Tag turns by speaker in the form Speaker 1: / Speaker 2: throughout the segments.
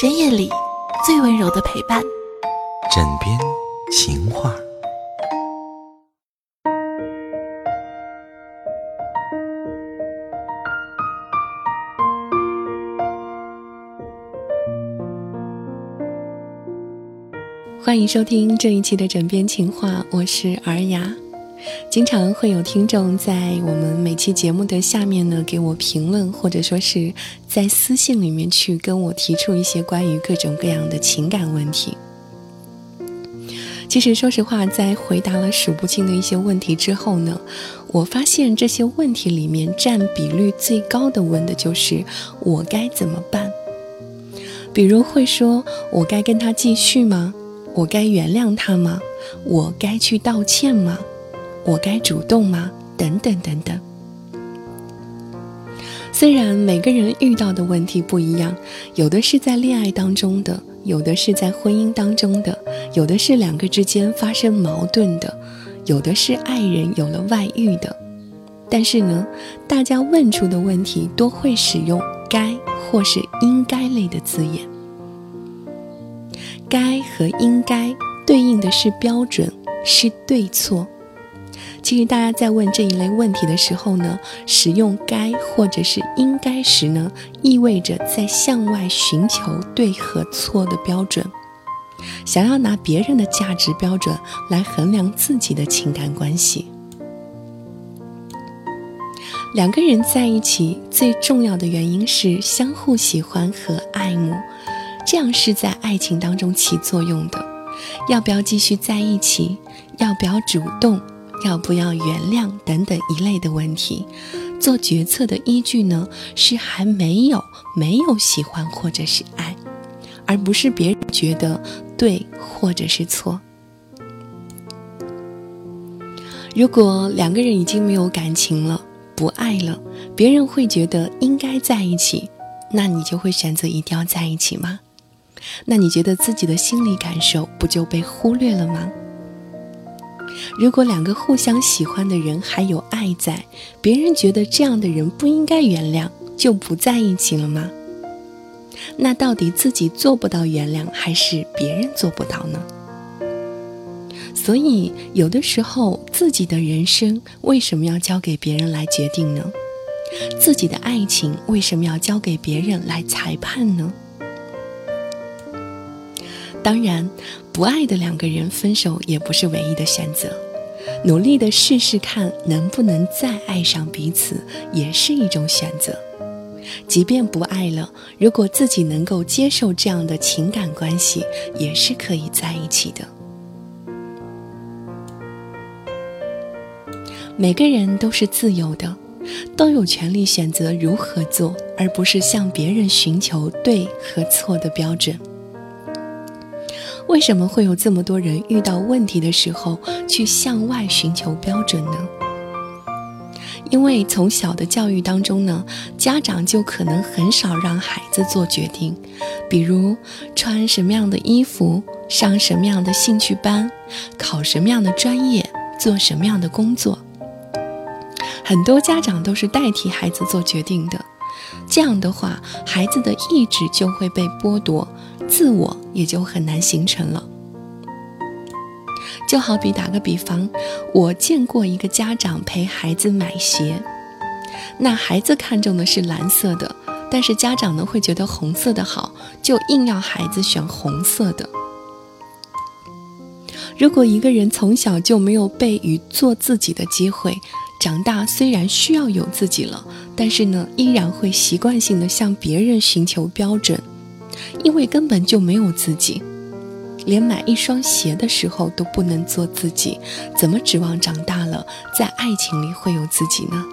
Speaker 1: 深夜里最温柔的陪伴，
Speaker 2: 枕边情话。
Speaker 3: 欢迎收听这一期的枕边情话，我是尔雅。经常会有听众在我们每期节目的下面呢给我评论，或者说是在私信里面去跟我提出一些关于各种各样的情感问题。其实说实话，在回答了数不清的一些问题之后呢，我发现这些问题里面占比率最高的问的就是我该怎么办。比如会说我该跟他继续吗？我该原谅他吗？我该去道歉吗？我该主动吗？等等等等。虽然每个人遇到的问题不一样，有的是在恋爱当中的，有的是在婚姻当中的，有的是两个之间发生矛盾的，有的是爱人有了外遇的，但是呢，大家问出的问题都会使用“该”或是“应该”类的字眼。该和应该对应的是标准，是对错。其实大家在问这一类问题的时候呢，使用该或者是应该时呢，意味着在向外寻求对和错的标准，想要拿别人的价值标准来衡量自己的情感关系。两个人在一起最重要的原因是相互喜欢和爱慕。这样是在爱情当中起作用的，要不要继续在一起？要不要主动？要不要原谅？等等一类的问题，做决策的依据呢？是还没有没有喜欢或者是爱，而不是别人觉得对或者是错。如果两个人已经没有感情了，不爱了，别人会觉得应该在一起，那你就会选择一定要在一起吗？那你觉得自己的心理感受不就被忽略了吗？如果两个互相喜欢的人还有爱在，别人觉得这样的人不应该原谅，就不在一起了吗？那到底自己做不到原谅，还是别人做不到呢？所以有的时候，自己的人生为什么要交给别人来决定呢？自己的爱情为什么要交给别人来裁判呢？当然，不爱的两个人分手也不是唯一的选择，努力的试试看能不能再爱上彼此，也是一种选择。即便不爱了，如果自己能够接受这样的情感关系，也是可以在一起的。每个人都是自由的，都有权利选择如何做，而不是向别人寻求对和错的标准。为什么会有这么多人遇到问题的时候去向外寻求标准呢？因为从小的教育当中呢，家长就可能很少让孩子做决定，比如穿什么样的衣服、上什么样的兴趣班、考什么样的专业、做什么样的工作。很多家长都是代替孩子做决定的，这样的话，孩子的意志就会被剥夺。自我也就很难形成了。就好比打个比方，我见过一个家长陪孩子买鞋，那孩子看中的是蓝色的，但是家长呢会觉得红色的好，就硬要孩子选红色的。如果一个人从小就没有被与做自己的机会，长大虽然需要有自己了，但是呢依然会习惯性的向别人寻求标准。因为根本就没有自己，连买一双鞋的时候都不能做自己，怎么指望长大了在爱情里会有自己呢？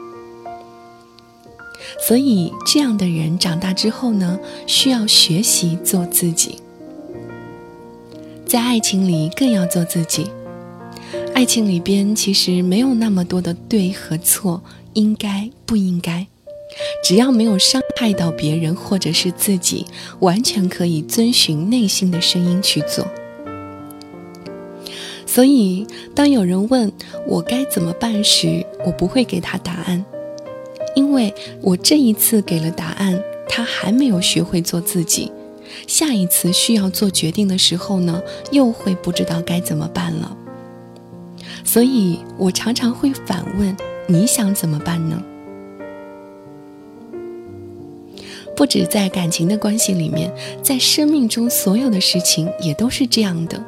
Speaker 3: 所以，这样的人长大之后呢，需要学习做自己，在爱情里更要做自己。爱情里边其实没有那么多的对和错，应该不应该。只要没有伤害到别人或者是自己，完全可以遵循内心的声音去做。所以，当有人问我该怎么办时，我不会给他答案，因为我这一次给了答案，他还没有学会做自己，下一次需要做决定的时候呢，又会不知道该怎么办了。所以我常常会反问：你想怎么办呢？不止在感情的关系里面，在生命中所有的事情也都是这样的。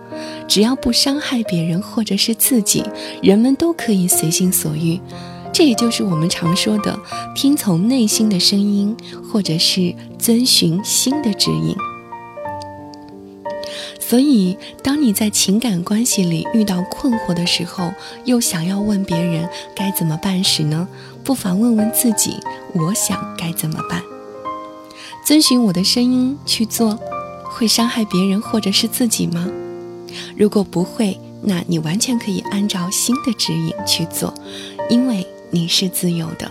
Speaker 3: 只要不伤害别人或者是自己，人们都可以随心所欲。这也就是我们常说的听从内心的声音，或者是遵循心的指引。所以，当你在情感关系里遇到困惑的时候，又想要问别人该怎么办时呢？不妨问问自己：我想该怎么办？遵循我的声音去做，会伤害别人或者是自己吗？如果不会，那你完全可以按照新的指引去做，因为你是自由的。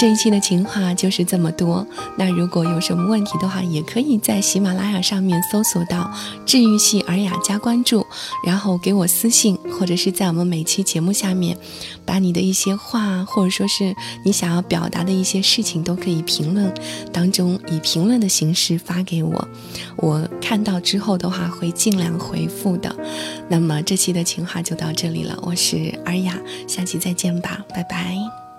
Speaker 3: 这一期的情话就是这么多。那如果有什么问题的话，也可以在喜马拉雅上面搜索到“治愈系尔雅”加关注，然后给我私信，或者是在我们每期节目下面，把你的一些话，或者说是你想要表达的一些事情，都可以评论当中以评论的形式发给我。我看到之后的话，会尽量回复的。那么这期的情话就到这里了，我是尔雅，下期再见吧，拜拜。